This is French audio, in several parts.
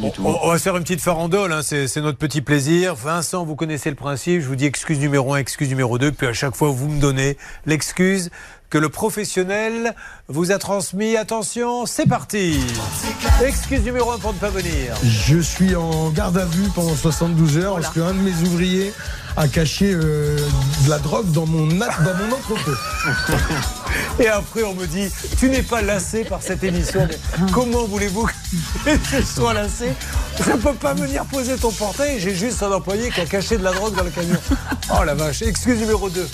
du tout. On, va faire une petite farandole, hein, c'est notre petit plaisir. Vincent, vous connaissez le principe. Je vous dis excuse numéro 1, excuse numéro 2, puis à chaque fois, vous me donnez l'excuse que le professionnel vous a transmis. Attention, c'est parti. Excuse numéro 1 pour ne pas venir. Je suis en garde à vue pendant 72 heures parce qu'un de mes ouvriers a caché euh, de la drogue dans mon, dans mon entrepôt. Et après, on me dit Tu n'es pas lassé par cette émission. comment voulez-vous que je sois lassé? Je ne peux pas venir poser ton portail. J'ai juste un employé qui a caché de la drogue dans le camion. Oh la vache. Excuse numéro 2.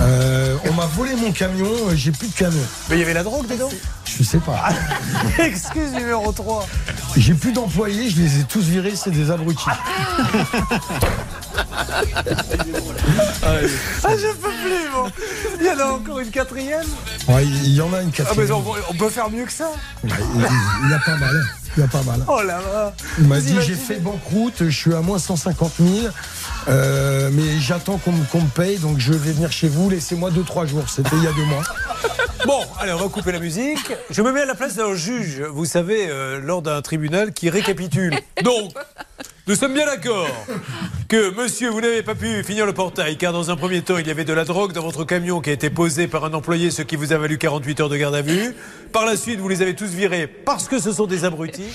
Euh, on m'a volé mon camion. Euh, j'ai plus de camion. Mais il y avait la drogue dedans? Je sais pas. Excuse numéro 3. J'ai plus d'employés. Je les ai tous virés. C'est des abrutis. ah, je peux plus, bon. Il y en a encore une quatrième Ouais, il y en a une quatrième. Ah, mais on, peut faire mieux que ça Il y a pas mal. Il y a pas mal. Oh là là Il m'a dit j'ai fait banqueroute, je suis à moins 150 000. Euh, mais j'attends qu'on me paye, donc je vais venir chez vous. Laissez-moi 2-3 jours. C'était il y a deux mois. Bon, allez, on va couper la musique. Je me mets à la place d'un juge, vous savez, euh, lors d'un tribunal qui récapitule. Donc, nous sommes bien d'accord que, monsieur, vous n'avez pas pu finir le portail, car dans un premier temps, il y avait de la drogue dans votre camion qui a été posé par un employé, ce qui vous a valu 48 heures de garde à vue. Par la suite, vous les avez tous virés parce que ce sont des abrutis.